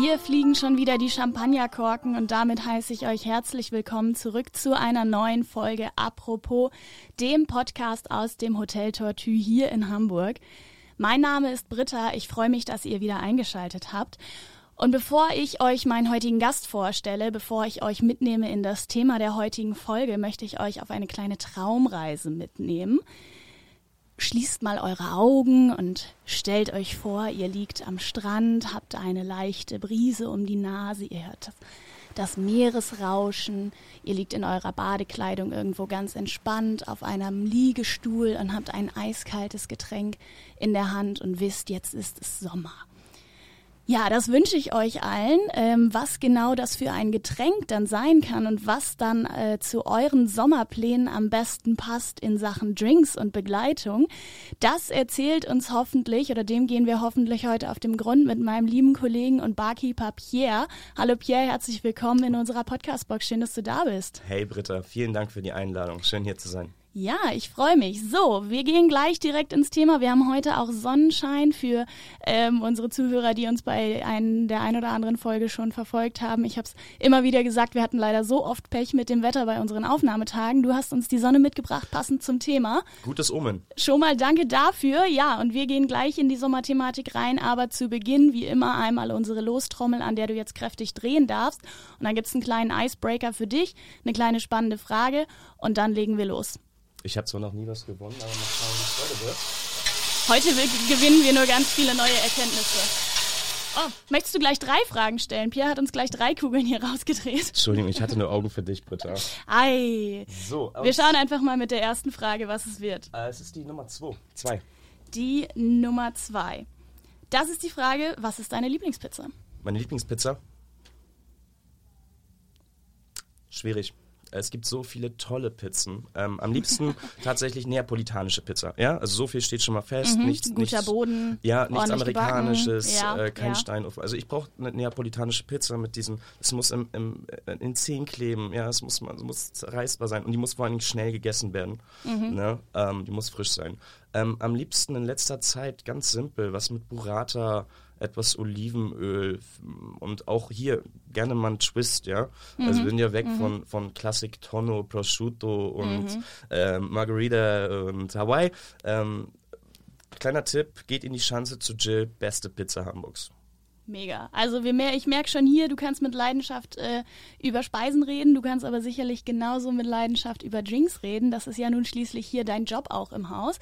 Hier fliegen schon wieder die Champagnerkorken und damit heiße ich euch herzlich willkommen zurück zu einer neuen Folge Apropos, dem Podcast aus dem Hotel Tortue hier in Hamburg. Mein Name ist Britta, ich freue mich, dass ihr wieder eingeschaltet habt. Und bevor ich euch meinen heutigen Gast vorstelle, bevor ich euch mitnehme in das Thema der heutigen Folge, möchte ich euch auf eine kleine Traumreise mitnehmen. Schließt mal eure Augen und stellt euch vor, ihr liegt am Strand, habt eine leichte Brise um die Nase, ihr hört das, das Meeresrauschen, ihr liegt in eurer Badekleidung irgendwo ganz entspannt auf einem Liegestuhl und habt ein eiskaltes Getränk in der Hand und wisst, jetzt ist es Sommer. Ja, das wünsche ich euch allen. Ähm, was genau das für ein Getränk dann sein kann und was dann äh, zu euren Sommerplänen am besten passt in Sachen Drinks und Begleitung, das erzählt uns hoffentlich oder dem gehen wir hoffentlich heute auf dem Grund mit meinem lieben Kollegen und Barkeeper Pierre. Hallo Pierre, herzlich willkommen in unserer Podcastbox. Schön, dass du da bist. Hey Britta, vielen Dank für die Einladung. Schön hier zu sein. Ja, ich freue mich. So, wir gehen gleich direkt ins Thema. Wir haben heute auch Sonnenschein für ähm, unsere Zuhörer, die uns bei ein, der ein oder anderen Folge schon verfolgt haben. Ich habe es immer wieder gesagt, wir hatten leider so oft Pech mit dem Wetter bei unseren Aufnahmetagen. Du hast uns die Sonne mitgebracht, passend zum Thema. Gutes Omen. Schon mal danke dafür. Ja, und wir gehen gleich in die Sommerthematik rein, aber zu Beginn, wie immer, einmal unsere Lostrommel, an der du jetzt kräftig drehen darfst. Und dann gibt's einen kleinen Icebreaker für dich, eine kleine spannende Frage und dann legen wir los. Ich habe zwar noch nie was gewonnen, aber mal schauen, wie es heute wird. Heute gewinnen wir nur ganz viele neue Erkenntnisse. Oh, möchtest du gleich drei Fragen stellen? Pierre hat uns gleich drei Kugeln hier rausgedreht. Entschuldigung, ich hatte nur Augen für dich, Britta. Ei. So, wir schauen einfach mal mit der ersten Frage, was es wird. Äh, es ist die Nummer zwei. zwei. Die Nummer zwei. Das ist die Frage, was ist deine Lieblingspizza? Meine Lieblingspizza? Schwierig. Es gibt so viele tolle Pizzen. Ähm, am liebsten tatsächlich neapolitanische Pizza. Ja, also so viel steht schon mal fest. Mhm, nichts, guter nichts, Boden. Ja, nichts amerikanisches, ja, äh, kein ja. Steinofen. Also ich brauche eine neapolitanische Pizza mit diesem. Es muss im, im, äh, in Zehen kleben. Ja, es muss, es muss zerreißbar sein und die muss vor allem schnell gegessen werden. Mhm. Ne? Ähm, die muss frisch sein. Ähm, am liebsten in letzter Zeit ganz simpel, was mit Burrata etwas Olivenöl und auch hier gerne mal ein Twist, ja. Mhm. Also wir sind ja weg von, von Classic Tonno, Prosciutto und Mhm. ähm, Margarita und Hawaii. Ähm, kleiner Tipp, geht in die Schanze zu Jill, beste Pizza Hamburgs. Mega. Also wir mer ich merke schon hier, du kannst mit Leidenschaft äh, über Speisen reden, du kannst aber sicherlich genauso mit Leidenschaft über Drinks reden. Das ist ja nun schließlich hier dein Job auch im Haus.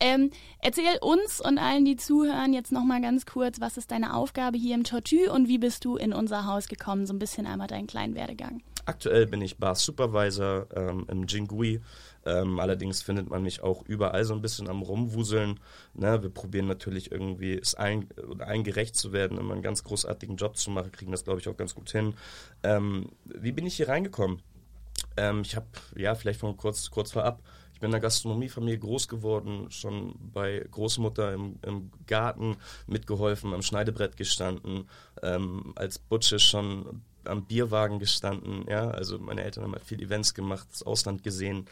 Ähm, erzähl uns und allen, die zuhören, jetzt nochmal ganz kurz, was ist deine Aufgabe hier im Tortue und wie bist du in unser Haus gekommen? So ein bisschen einmal deinen kleinen Werdegang. Aktuell bin ich Bar Supervisor ähm, im Jingui. Ähm, allerdings findet man mich auch überall so ein bisschen am Rumwuseln. Ne? Wir probieren natürlich irgendwie, es allen, allen gerecht zu werden, immer einen ganz großartigen Job zu machen, kriegen das, glaube ich, auch ganz gut hin. Ähm, wie bin ich hier reingekommen? Ähm, ich habe, ja, vielleicht von kurz, kurz vorab, ich bin in der Gastronomiefamilie groß geworden, schon bei Großmutter im, im Garten mitgeholfen, am Schneidebrett gestanden, ähm, als Butsche schon am Bierwagen gestanden, ja, also meine Eltern haben halt viel Events gemacht, das Ausland gesehen.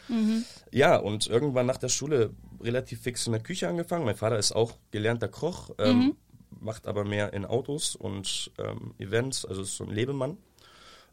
Ja, und irgendwann nach der Schule relativ fix in der Küche angefangen. Mein Vater ist auch gelernter Koch, ähm, macht aber mehr in Autos und ähm, Events, also ist so ein Lebemann.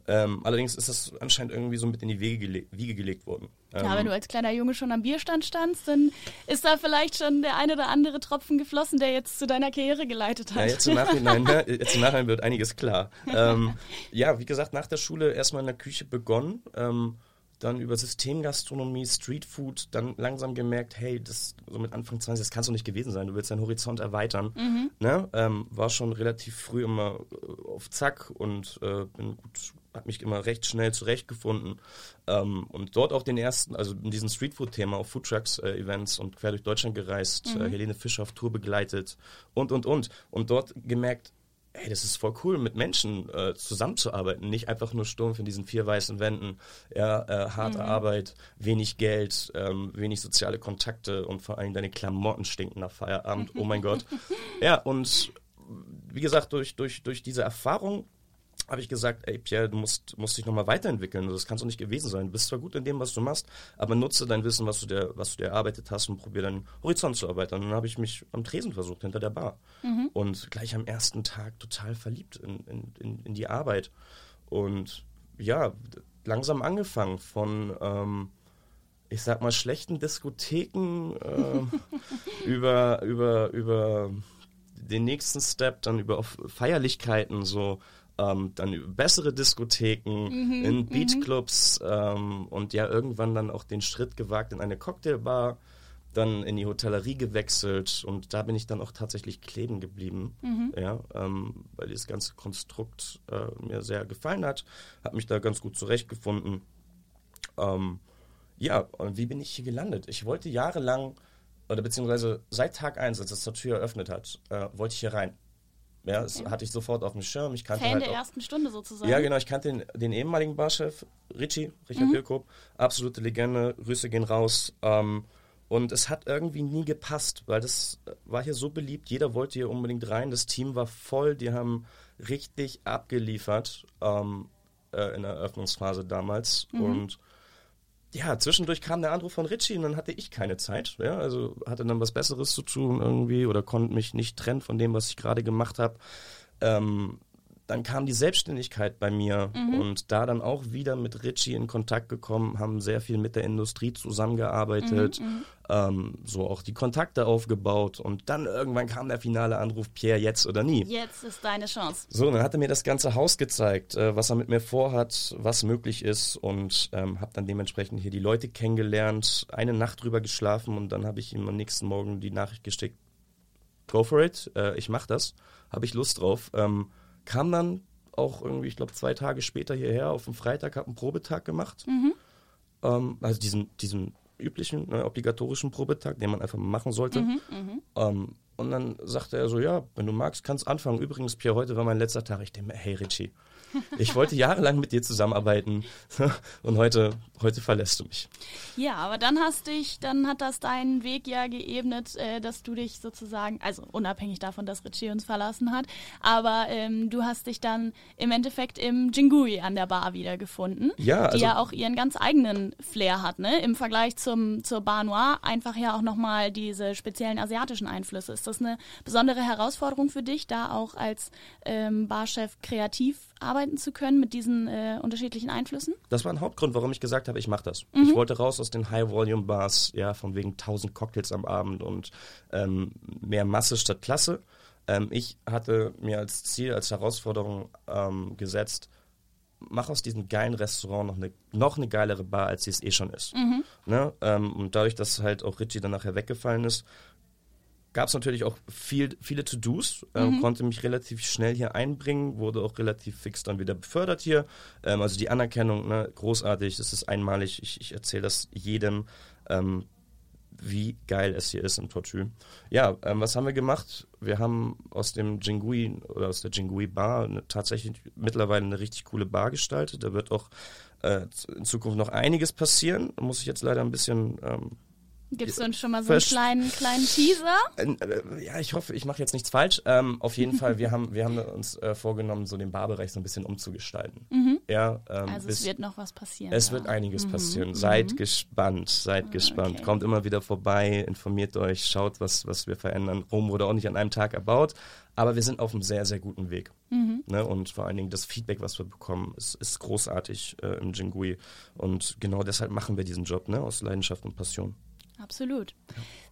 Ähm, allerdings ist das anscheinend irgendwie so mit in die Wege, gele Wiege gelegt worden. Ähm, Ja, wenn du als kleiner Junge schon am Bierstand standst, dann ist da vielleicht schon der ein oder andere Tropfen geflossen, der jetzt zu deiner Karriere geleitet hat. Ja, jetzt im Nachhinein, ne? jetzt im Nachhinein wird einiges klar. Ähm, ja, wie gesagt, nach der Schule erstmal in der Küche begonnen, ähm, dann über Systemgastronomie, Streetfood, dann langsam gemerkt, hey, das so mit Anfang 20, das kannst du nicht gewesen sein, du willst deinen Horizont erweitern. Ne? Ähm, war schon relativ früh immer äh, auf Zack und äh, bin gut, hat mich immer recht schnell zurechtgefunden. Ähm, und dort auch den ersten, also in diesem Streetfood-Thema auf Foodtrucks-Events und quer durch Deutschland gereist, äh, Helene Fischer auf Tour begleitet und, und, und. Und dort gemerkt, hey, das ist voll cool, mit Menschen äh, zusammenzuarbeiten, nicht einfach nur stumpf in diesen vier weißen Wänden. Ja, äh, harte Arbeit, wenig Geld, ähm, wenig soziale Kontakte und vor allem deine Klamotten stinken nach Feierabend. Oh mein Gott. Ja, und wie gesagt, durch, durch, durch diese Erfahrung habe ich gesagt, ey Pierre, du musst, musst dich nochmal weiterentwickeln. Das kann so nicht gewesen sein. Du bist zwar gut in dem, was du machst, aber nutze dein Wissen, was du dir, was du dir erarbeitet hast und probier deinen Horizont zu erweitern. Und dann habe ich mich am Tresen versucht, hinter der Bar. Mhm. Und gleich am ersten Tag total verliebt in, in, in, in, die Arbeit. Und ja, langsam angefangen von, ähm, ich sag mal, schlechten Diskotheken äh, über, über, über den nächsten Step, dann über Feierlichkeiten, so ähm, dann bessere Diskotheken, mhm, in mhm. Beachclubs ähm, und ja irgendwann dann auch den Schritt gewagt in eine Cocktailbar, dann in die Hotellerie gewechselt und da bin ich dann auch tatsächlich kleben geblieben, mhm. ja, ähm, weil dieses ganze Konstrukt äh, mir sehr gefallen hat, habe mich da ganz gut zurechtgefunden. Ähm, ja, und wie bin ich hier gelandet? Ich wollte jahrelang, oder beziehungsweise seit Tag 1, als das zur Tür eröffnet hat, äh, wollte ich hier rein. Ja, das okay. hatte ich sofort auf dem Schirm. Ich kannte Fan halt der auch, ersten Stunde sozusagen. Ja, genau. Ich kannte den, den ehemaligen Barchef, Richie, Richard mhm. Absolute Legende. Grüße gehen raus. Ähm, und es hat irgendwie nie gepasst, weil das war hier so beliebt. Jeder wollte hier unbedingt rein. Das Team war voll. Die haben richtig abgeliefert ähm, äh, in der Eröffnungsphase damals. Mhm. Und ja, zwischendurch kam der Anruf von Richie und dann hatte ich keine Zeit. Ja, also hatte dann was Besseres zu tun irgendwie oder konnte mich nicht trennen von dem, was ich gerade gemacht habe. Ähm, dann kam die Selbstständigkeit bei mir mhm. und da dann auch wieder mit Richie in Kontakt gekommen, haben sehr viel mit der Industrie zusammengearbeitet, mhm, mhm, ähm, so auch die Kontakte aufgebaut und dann irgendwann kam der finale Anruf, Pierre, jetzt oder nie. Jetzt ist deine Chance. So, dann hat er mir das ganze Haus gezeigt, äh, was er mit mir vorhat, was möglich ist und ähm, habe dann dementsprechend hier die Leute kennengelernt, eine Nacht drüber geschlafen und dann habe ich ihm am nächsten Morgen die Nachricht geschickt, go for it, äh, ich mach das, habe ich Lust drauf. Ähm, kam dann auch irgendwie, ich glaube, zwei Tage später hierher auf dem Freitag, habe einen Probetag gemacht. Mhm. Ähm, also diesen, diesen üblichen, ne, obligatorischen Probetag, den man einfach machen sollte. Mhm, mhm. ähm, und dann sagte er so, ja, wenn du magst, kannst anfangen. Übrigens, Pierre, heute war mein letzter Tag. Ich denke hey Richie, ich wollte jahrelang mit dir zusammenarbeiten und heute, heute verlässt du mich. Ja, aber dann hast dich, dann hat das deinen Weg ja geebnet, äh, dass du dich sozusagen, also unabhängig davon, dass Richie uns verlassen hat, aber ähm, du hast dich dann im Endeffekt im Jingui an der Bar wiedergefunden, ja, also, die ja auch ihren ganz eigenen Flair hat, ne? Im Vergleich zum, zur Bar Noir einfach ja auch nochmal diese speziellen asiatischen Einflüsse. Ist das eine besondere Herausforderung für dich, da auch als ähm, Barchef kreativ arbeiten zu können mit diesen äh, unterschiedlichen Einflüssen? Das war ein Hauptgrund, warum ich gesagt habe, ich mache das. Mhm. Ich wollte raus aus den High-Volume-Bars, ja, von wegen 1000 Cocktails am Abend und ähm, mehr Masse statt Klasse. Ähm, ich hatte mir als Ziel, als Herausforderung ähm, gesetzt, mach aus diesem geilen Restaurant noch eine, noch eine geilere Bar, als sie es eh schon ist. Mhm. Ne? Ähm, und dadurch, dass halt auch Richie dann nachher weggefallen ist, gab es natürlich auch viel, viele To-Dos, äh, mhm. konnte mich relativ schnell hier einbringen, wurde auch relativ fix dann wieder befördert hier. Ähm, also die Anerkennung, ne, großartig, das ist einmalig. Ich, ich erzähle das jedem, ähm, wie geil es hier ist im Tortue. Ja, ähm, was haben wir gemacht? Wir haben aus dem Jingui oder aus der Jingui Bar eine, tatsächlich mittlerweile eine richtig coole Bar gestaltet. Da wird auch äh, in Zukunft noch einiges passieren. Da muss ich jetzt leider ein bisschen ähm, Gibst du uns schon mal so einen kleinen, kleinen Teaser? Äh, ja, ich hoffe, ich mache jetzt nichts falsch. Ähm, auf jeden Fall, wir haben, wir haben uns äh, vorgenommen, so den Barbereich so ein bisschen umzugestalten. Mhm. Ja, ähm, also es wird noch was passieren. Es da. wird einiges mhm. passieren. Seid mhm. gespannt, seid ah, gespannt. Okay. Kommt immer wieder vorbei, informiert euch, schaut, was, was wir verändern. Rom wurde auch nicht an einem Tag erbaut, aber wir sind auf einem sehr, sehr guten Weg. Mhm. Ne? Und vor allen Dingen das Feedback, was wir bekommen, ist, ist großartig äh, im Jingui. Und genau deshalb machen wir diesen Job, ne? aus Leidenschaft und Passion. Absolut.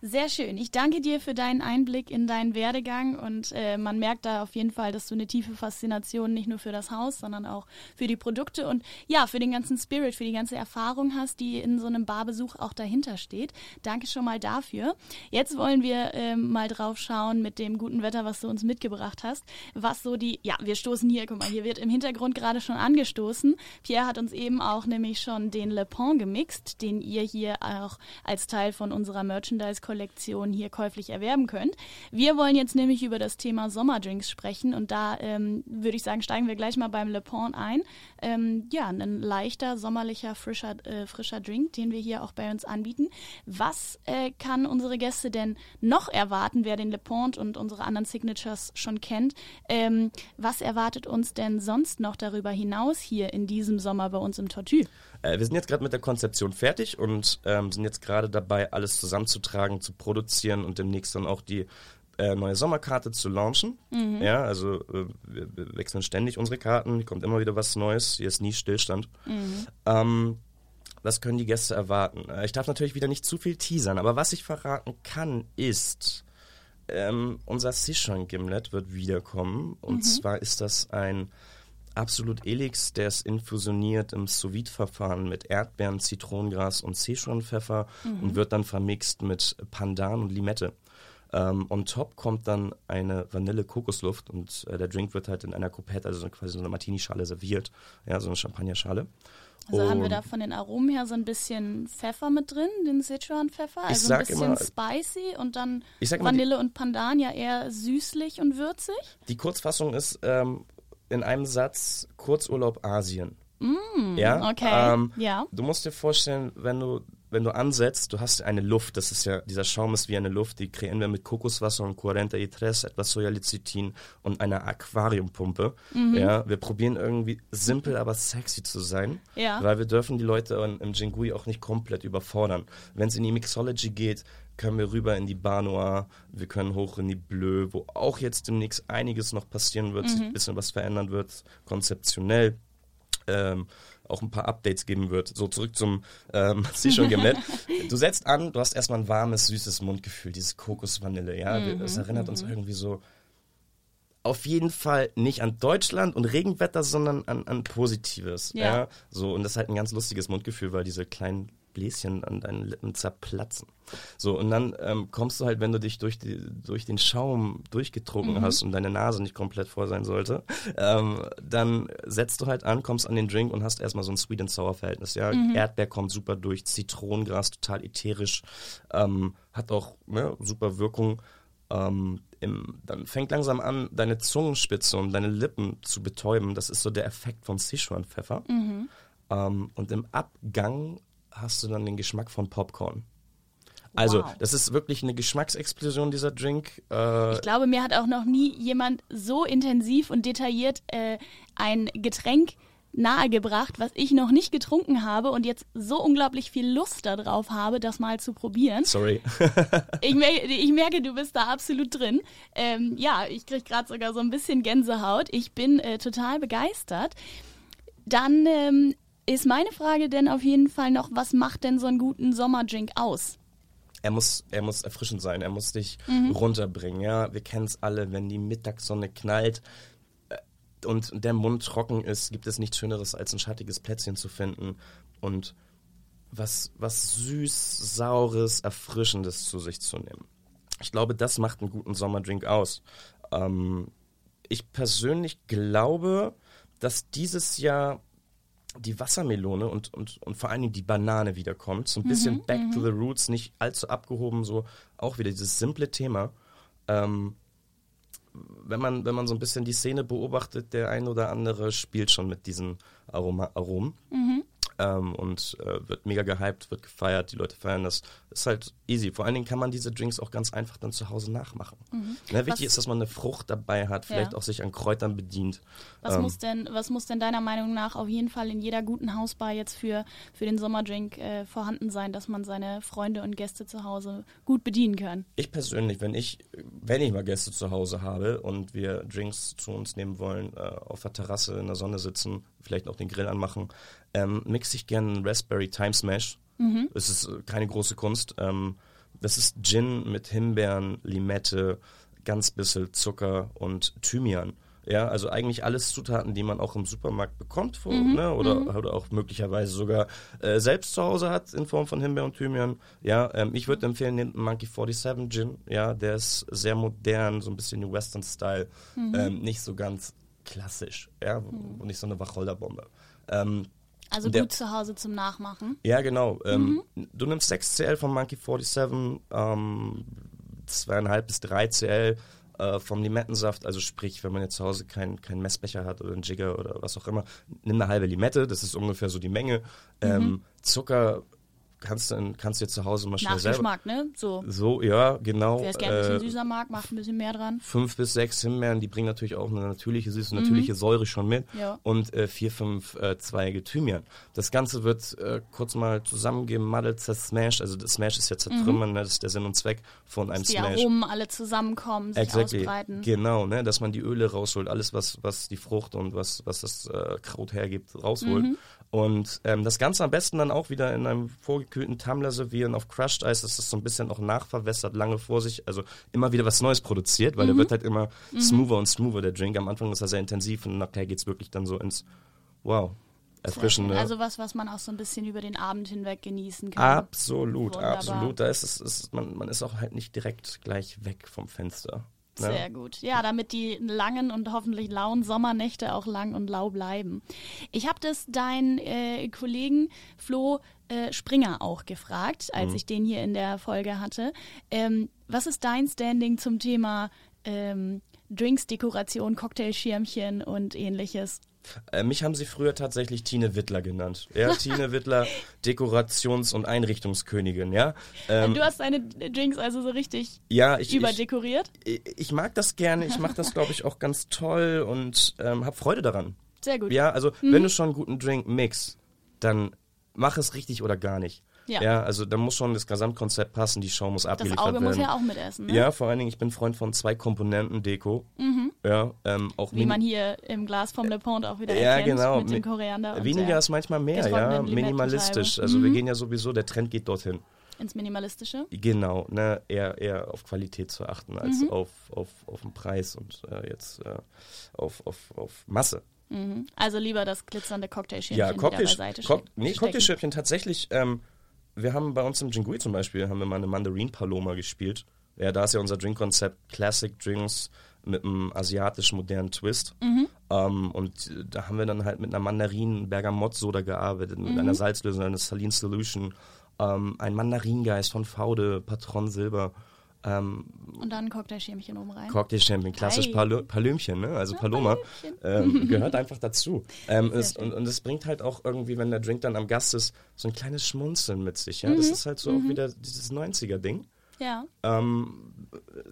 Sehr schön. Ich danke dir für deinen Einblick in deinen Werdegang und äh, man merkt da auf jeden Fall, dass du eine tiefe Faszination nicht nur für das Haus, sondern auch für die Produkte und ja, für den ganzen Spirit, für die ganze Erfahrung hast, die in so einem Barbesuch auch dahinter steht. Danke schon mal dafür. Jetzt wollen wir äh, mal drauf schauen mit dem guten Wetter, was du uns mitgebracht hast, was so die, ja, wir stoßen hier, guck mal, hier wird im Hintergrund gerade schon angestoßen. Pierre hat uns eben auch nämlich schon den Le Pont gemixt, den ihr hier auch als Teil von unserer Merchandise-Kollektion hier käuflich erwerben könnt. Wir wollen jetzt nämlich über das Thema Sommerdrinks sprechen und da ähm, würde ich sagen, steigen wir gleich mal beim Le Pont ein. Ähm, ja, ein leichter, sommerlicher, frischer, äh, frischer Drink, den wir hier auch bei uns anbieten. Was äh, kann unsere Gäste denn noch erwarten, wer den Le Pont und unsere anderen Signatures schon kennt? Ähm, was erwartet uns denn sonst noch darüber hinaus hier in diesem Sommer bei uns im Tortue? Äh, wir sind jetzt gerade mit der Konzeption fertig und ähm, sind jetzt gerade dabei, alles zusammenzutragen, zu produzieren und demnächst dann auch die äh, neue Sommerkarte zu launchen. Mhm. Ja, also äh, wir, wechseln ständig unsere Karten, kommt immer wieder was Neues, hier ist nie Stillstand. Mhm. Ähm, was können die Gäste erwarten? Äh, ich darf natürlich wieder nicht zu viel teasern, aber was ich verraten kann, ist, ähm, unser Sichuan Gimlet wird wiederkommen. Und mhm. zwar ist das ein Absolut Elix, der ist infusioniert im sous verfahren mit Erdbeeren, Zitronengras und Sichuan-Pfeffer mhm. und wird dann vermixt mit Pandan und Limette. Ähm, on top kommt dann eine Vanille-Kokosluft und äh, der Drink wird halt in einer Coupette, also quasi so eine Martini-Schale serviert, ja, so eine Champagnerschale. Also und haben wir da von den Aromen her so ein bisschen Pfeffer mit drin, den Sichuan-Pfeffer, also ein bisschen immer, spicy und dann Vanille die, und Pandan ja eher süßlich und würzig. Die Kurzfassung ist ähm, in einem Satz Kurzurlaub Asien. Mm, ja, okay. Ähm, ja. Du musst dir vorstellen, wenn du wenn du ansetzt, du hast eine Luft, das ist ja, dieser Schaum ist wie eine Luft, die kreieren wir mit Kokoswasser und 40 Itres, etwas Sojalecithin und einer Aquariumpumpe. Mhm. Ja, wir probieren irgendwie simpel, aber sexy zu sein, ja. weil wir dürfen die Leute im Jingui auch nicht komplett überfordern. Wenn es in die Mixology geht, können wir rüber in die Bar Noir, wir können hoch in die Bleu, wo auch jetzt demnächst einiges noch passieren wird, mhm. sich ein bisschen was verändern wird, konzeptionell. Ähm, auch ein paar Updates geben wird. So zurück zum ähm, Sie schon gemerkt. du setzt an, du hast erstmal ein warmes, süßes Mundgefühl, dieses Kokosvanille, ja. Mhm, das erinnert uns mhm. irgendwie so auf jeden Fall nicht an Deutschland und Regenwetter, sondern an, an Positives. Ja. ja. So, und das ist halt ein ganz lustiges Mundgefühl, weil diese kleinen Bläschen an deinen Lippen zerplatzen. So, und dann ähm, kommst du halt, wenn du dich durch, die, durch den Schaum durchgetrunken mhm. hast und deine Nase nicht komplett voll sein sollte, ähm, dann setzt du halt an, kommst an den Drink und hast erstmal so ein Sweet and Sour Verhältnis. Ja? Mhm. Erdbeer kommt super durch, Zitronengras total ätherisch, ähm, hat auch ne, super Wirkung. Ähm, im, dann fängt langsam an, deine Zungenspitze und deine Lippen zu betäuben. Das ist so der Effekt von Sichuan-Pfeffer. Mhm. Ähm, und im Abgang hast du dann den Geschmack von Popcorn. Also, wow. das ist wirklich eine Geschmacksexplosion, dieser Drink. Äh ich glaube, mir hat auch noch nie jemand so intensiv und detailliert äh, ein Getränk nahegebracht, was ich noch nicht getrunken habe und jetzt so unglaublich viel Lust darauf habe, das mal zu probieren. Sorry. ich, merke, ich, merke, du bist da absolut drin. Ähm, ja, ich kriege gerade sogar so ein bisschen Gänsehaut. Ich bin äh, total begeistert. Dann ähm, ist meine Frage denn auf jeden Fall noch, was macht denn so einen guten Sommerdrink aus? Er muss, er muss erfrischend sein, er muss dich mhm. runterbringen. Ja, wir kennen es alle, wenn die Mittagssonne knallt äh, und der Mund trocken ist, gibt es nichts Schöneres, als ein schattiges Plätzchen zu finden und was, was süß, saures, erfrischendes zu sich zu nehmen. Ich glaube, das macht einen guten Sommerdrink aus. Ähm, ich persönlich glaube, dass dieses Jahr die Wassermelone und, und, und vor allen Dingen die Banane wiederkommt. So ein bisschen mhm, back to mhm. the roots, nicht allzu abgehoben, so auch wieder dieses simple Thema. Ähm, wenn man, wenn man so ein bisschen die Szene beobachtet, der ein oder andere spielt schon mit diesen Aroma, Aromen. Mhm ähm, und äh, wird mega gehypt, wird gefeiert, die Leute feiern das. Ist halt easy. Vor allen Dingen kann man diese Drinks auch ganz einfach dann zu Hause nachmachen. Mhm. Ne, wichtig was, ist, dass man eine Frucht dabei hat, vielleicht ja. auch sich an Kräutern bedient. Was, ähm, muss denn, was muss denn deiner Meinung nach auf jeden Fall in jeder guten Hausbar jetzt für, für den Sommerdrink äh, vorhanden sein, dass man seine Freunde und Gäste zu Hause gut bedienen kann? Ich persönlich, wenn ich, wenn ich mal Gäste zu Hause habe und wir Drinks zu uns nehmen wollen, äh, auf der Terrasse in der Sonne sitzen, vielleicht auch den Grill anmachen, ähm, mixe ich gerne einen Raspberry Time Smash. Mhm. Es ist äh, keine große Kunst. Ähm, das ist Gin mit Himbeeren, Limette, ganz bisschen Zucker und Thymian. Ja, also eigentlich alles Zutaten, die man auch im Supermarkt bekommt wo, mhm. ne, oder, mhm. oder auch möglicherweise sogar äh, selbst zu Hause hat in Form von Himbeer und Thymian. Ja, ähm, ich würde empfehlen den Monkey 47 Gin. Ja, der ist sehr modern, so ein bisschen New Western Style, mhm. ähm, nicht so ganz klassisch, ja, mhm. und nicht so eine Wacholderbombe. Ähm, Also Der- gut zu Hause zum Nachmachen. Ja, genau. Ähm, Du nimmst 6 CL vom Monkey 47, ähm, 2,5 bis 3 CL äh, vom Limettensaft. Also sprich, wenn man jetzt zu Hause keinen kein Messbecher hat oder einen Jigger oder was auch immer, nimm eine halbe Limette, das ist ungefähr so die Menge. Ähm, Zucker kannst du, kannst du jetzt zu Hause mal schnell selber... Nachgeschmack, ne? So. So, ja, genau. Wer es gerne ein bisschen äh, süßer mag, macht ein bisschen mehr dran. fünf bis sechs Himbeeren, die bringen natürlich auch eine natürliche Süße, natürliche Säure schon mit. Mhm. Ja. Und äh, vier, fünf äh, Zweige Thymian. Das Ganze wird äh, kurz mal zusammengemaddelt, zersmashed. Also das Smash ist ja zertrümmern, ne? das ist der Sinn und Zweck von einem Mhm. Die Smash. Aromen alle zusammenkommen, sich Exactly. ausbreiten. Genau, ne? dass man die Öle rausholt, alles was, was die Frucht und was, was das äh, Kraut hergibt, rausholt. Mhm. Und ähm, das Ganze am besten dann auch wieder in einem vorgekühlten Tumbler servieren auf Crushed Ice, dass das so ein bisschen auch nachverwässert, lange vor sich, also immer wieder was Neues produziert, weil Mhm. der wird halt immer smoother und smoother, der Drink. Am Anfang ist er sehr intensiv und nachher geht's wirklich dann so ins Wow, erfrischende. Also was, was man auch so ein bisschen über den Abend hinweg genießen kann. Absolut, Wunderbar. absolut. Da ist es, ist, man, man ist auch halt nicht direkt gleich weg vom Fenster. Sehr gut. Ja, damit die langen und hoffentlich lauen Sommernächte auch lang und lau bleiben. Ich habe das deinen äh, Kollegen Flo äh, Springer auch gefragt, als ich den hier in der Folge hatte. Ähm, was ist dein Standing zum Thema ähm, Drinks, Dekoration, Cocktailschirmchen und ähnliches? Äh, mich haben sie früher tatsächlich Tine Wittler genannt. Ja, Tine Wittler, Dekorations- und Einrichtungskönigin, ja. Ähm, du hast deine Drinks also so richtig ja, ich, ich, überdekoriert? ich, ich mag das gerne, ich mache das, glaube ich, auch ganz toll und ähm, habe Freude daran. Sehr gut. Ja, also Mhm. wenn du schon einen guten Drink mix, dann mach es richtig oder gar nicht. Ja. also da muss schon das Gesamtkonzept passen, die Show muss Das abgeliefert Auge werden. muss ja auch mitessen, ne? Ja, vor allen Dingen, ich bin Freund von zwei Komponenten Deko. Ja, ähm, auch Wie man hier im Glas vom Le Pont auch wieder Ja, erkennt genau. mit dem Koriander Weniger der, ist manchmal mehr, ja. Minimalistisch. Also wir gehen ja sowieso, der Trend geht dorthin. ins Minimalistische. Genau, ne, eher, eher auf Qualität zu achten als Mhm. auf, auf, auf den Preis und äh, jetzt äh, auf, auf, auf Masse. Mhm. Also lieber das glitzernde Cocktailschirmchen Ja, Cocktail, beiseite Cock, nee. Cocktailschirmchen tatsächlich. Ähm, wir haben bei uns im Jingui zum Beispiel haben wir mal eine Mandarin Paloma gespielt. Ja, da ist ja unser Drinkkonzept Classic Drinks mit einem asiatischen modernen Twist. Mhm. Ähm, und da haben wir dann halt mit einer Mandarin Bergamott Soda gearbeitet, mit Mhm. einer Salzlösung, einer Saline Solution, ähm, ein Mandaringeist von Faude, Patron Silber. Ähm, Und dann ein Cocktailschirmchen oben rein. Cocktail Champion, klassisch Ei. Palö Palümchen, ne? also Paloma, ähm, gehört einfach dazu. Ähm, es, und, und es bringt halt auch irgendwie, wenn der Drink dann am Gast ist, so ein kleines Schmunzeln mit sich. Ja? Mhm. Das ist halt so auch wieder dieses 90er-Ding. Ja. Ähm,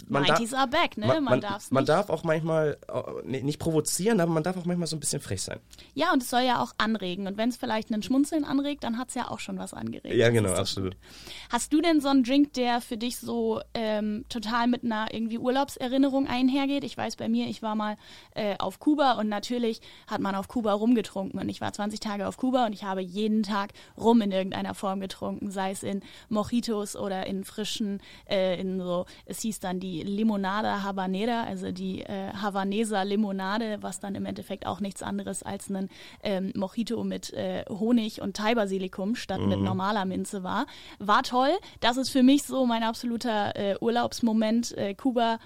man, darf, 90s are back, ne? man, Man, man, darf's man nicht. darf auch manchmal, äh, nee, nicht provozieren, aber man darf auch manchmal so ein bisschen frech sein. Ja, und es soll ja auch anregen. Und wenn es vielleicht einen Schmunzeln anregt, dann hat's ja auch schon was angeregt. Ja, genau, absolut. gut. Hast du denn so einen Drink, der für dich so ähm, total mit einer irgendwie Urlaubserinnerung einhergeht? Ich weiß bei mir, ich war mal äh, auf Kuba und natürlich hat man auf Kuba rumgetrunken. Und ich war 20 Tage auf Kuba und ich habe jeden Tag rum in irgendeiner Form getrunken, sei es in Mojitos oder in frischen, äh, in so, es hieß dann die Limonada Habanera, also die äh, Havaneser Limonade, was dann im Endeffekt auch nichts anderes als ein ähm, Mojito mit äh, Honig und Thai-Basilikum statt mit normaler Minze war. War toll. Das ist für mich so mein absoluter äh, Urlaubsmoment. Äh, Kuba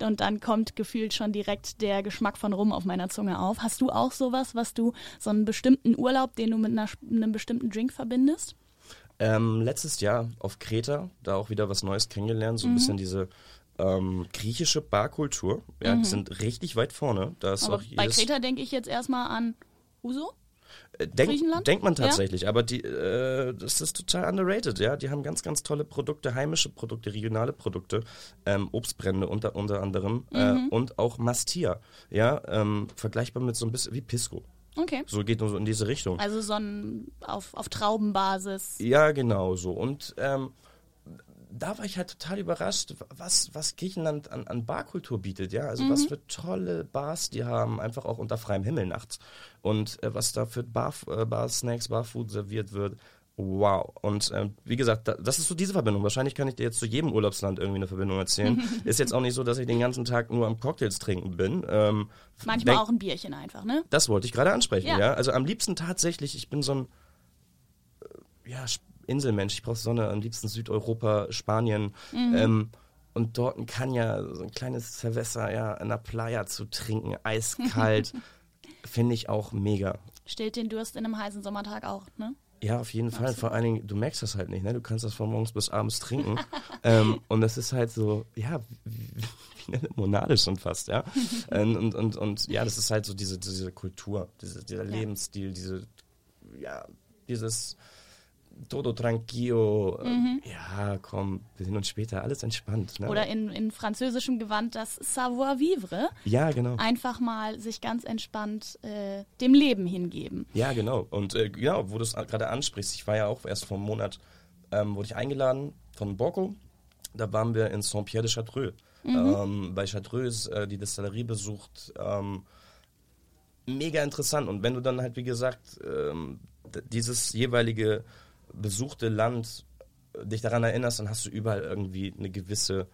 und dann kommt gefühlt schon direkt der Geschmack von Rum auf meiner Zunge auf. Hast du auch sowas, was du, so einen bestimmten Urlaub, den du mit einer, einem bestimmten Drink verbindest? Ähm, letztes Jahr auf Kreta, da auch wieder was Neues kennengelernt, so ein bisschen diese ähm, griechische Barkultur. Ja, die sind richtig weit vorne. Da ist Aber auch bei Kreta denke ich jetzt erstmal an Uso. Äh, Denk, Griechenland? denkt man Ja? tatsächlich, aber die, äh, das ist total underrated, ja. Die haben ganz, ganz tolle Produkte, heimische Produkte, regionale Produkte, ähm, Obstbrände unter, unter anderem äh, Mhm. und auch Mastia, ja, ähm, vergleichbar mit so ein bisschen wie Pisco. Okay. So geht so in diese Richtung. Also so ein auf, auf Traubenbasis. Ja, genau so. Und ähm, da war ich halt total überrascht, was, was Griechenland an, an Barkultur bietet, ja. Also was für tolle Bars die haben, einfach auch unter freiem Himmel nachts. Und äh, was da für Bar, äh, Bar-Snacks, Barfood serviert wird. Wow. Und ähm, wie gesagt, da, das ist so diese Verbindung. Wahrscheinlich kann ich dir jetzt zu jedem Urlaubsland irgendwie eine Verbindung erzählen. ist jetzt auch nicht so, dass ich den ganzen Tag nur am Cocktails trinken bin. Ähm, Manchmal denk- auch ein Bierchen einfach, ne? das wollte ich gerade ansprechen, Ja. ja. Also am liebsten tatsächlich, ich bin so ein äh, ja, Inselmensch, ich brauche Sonne, am liebsten Südeuropa, Spanien. Mhm. Ähm, und dort kann ja so ein kleines Cerveza ja in der Playa zu trinken, eiskalt, finde ich auch mega. Stillt den Durst in einem heißen Sommertag auch, ne? Ja, auf jeden Fall. Vor allen Dingen, du merkst das halt nicht, ne? Du kannst das von morgens bis abends trinken. ähm, und das ist halt so, ja, wie, wie eine Limonade schon fast, ja. und, und, und, und, ja, das ist halt so diese, diese Kultur, diese, dieser. Lebensstil, diese, ja, dieses Todo tranquillo, mhm. ja, komm, wir sehen uns später, alles entspannt. Ne? Oder in, in französischem Gewand das Savoir-vivre. Ja, genau. Einfach mal sich ganz entspannt äh, dem Leben hingeben. Ja, genau. Und äh, genau, wo du es gerade ansprichst, ich war ja auch erst vor einem Monat, ähm, wurde ich eingeladen von Borco. Da waren wir in Saint-Pierre de Chartreux. Mhm. Ähm, bei Chartreux äh, die Destillerie besucht. Ähm, mega interessant. Und wenn du dann halt, wie gesagt, ähm, dieses jeweilige besuchte Land äh, dich daran erinnerst, dann hast du überall irgendwie eine gewisse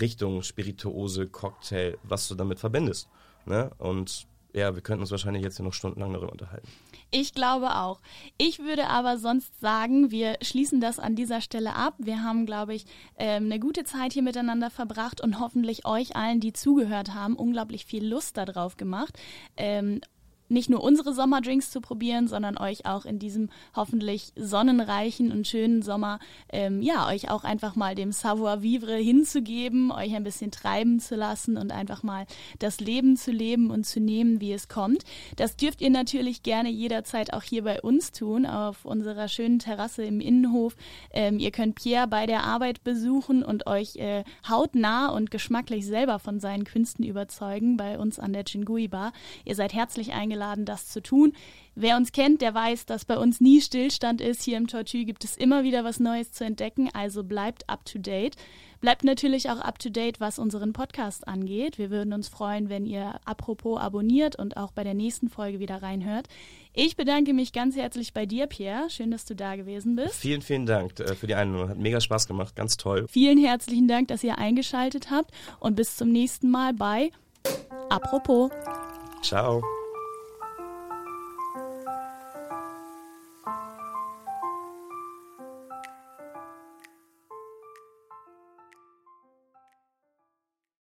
Richtung, Spirituose, Cocktail, was du damit verbindest. Ne? Und ja, wir könnten uns wahrscheinlich jetzt hier noch stundenlang darüber unterhalten. Ich glaube auch. Ich würde aber sonst sagen, wir schließen das an dieser Stelle ab. Wir haben, glaube ich, ähm, eine gute Zeit hier miteinander verbracht und hoffentlich euch allen, die zugehört haben, unglaublich viel Lust darauf gemacht, ähm, nicht nur unsere Sommerdrinks zu probieren, sondern euch auch in diesem hoffentlich sonnenreichen und schönen Sommer, ähm, ja, euch auch einfach mal dem Savoir-vivre hinzugeben, euch ein bisschen treiben zu lassen und einfach mal das Leben zu leben und zu nehmen, wie es kommt. Das dürft ihr natürlich gerne jederzeit auch hier bei uns tun, auf unserer schönen Terrasse im Innenhof. Ähm, ihr könnt Pierre bei der Arbeit besuchen und euch äh, hautnah und geschmacklich selber von seinen Künsten überzeugen bei uns an der Chingui Bar. Ihr seid herzlich eingeladen eingeladen, das zu tun. Wer uns kennt, der weiß, dass bei uns nie Stillstand ist. Hier im Tortue gibt es immer wieder was Neues zu entdecken, also bleibt up to date. Bleibt natürlich auch up to date, was unseren Podcast angeht. Wir würden uns freuen, wenn ihr apropos abonniert und auch bei der nächsten Folge wieder reinhört. Ich bedanke mich ganz herzlich bei dir, Pierre. Schön, dass du da gewesen bist. Vielen, vielen Dank äh, für die Einladung. Hat mega Spaß gemacht. Ganz toll. Vielen herzlichen Dank, dass ihr eingeschaltet habt und bis zum nächsten Mal bei Apropos. Ciao.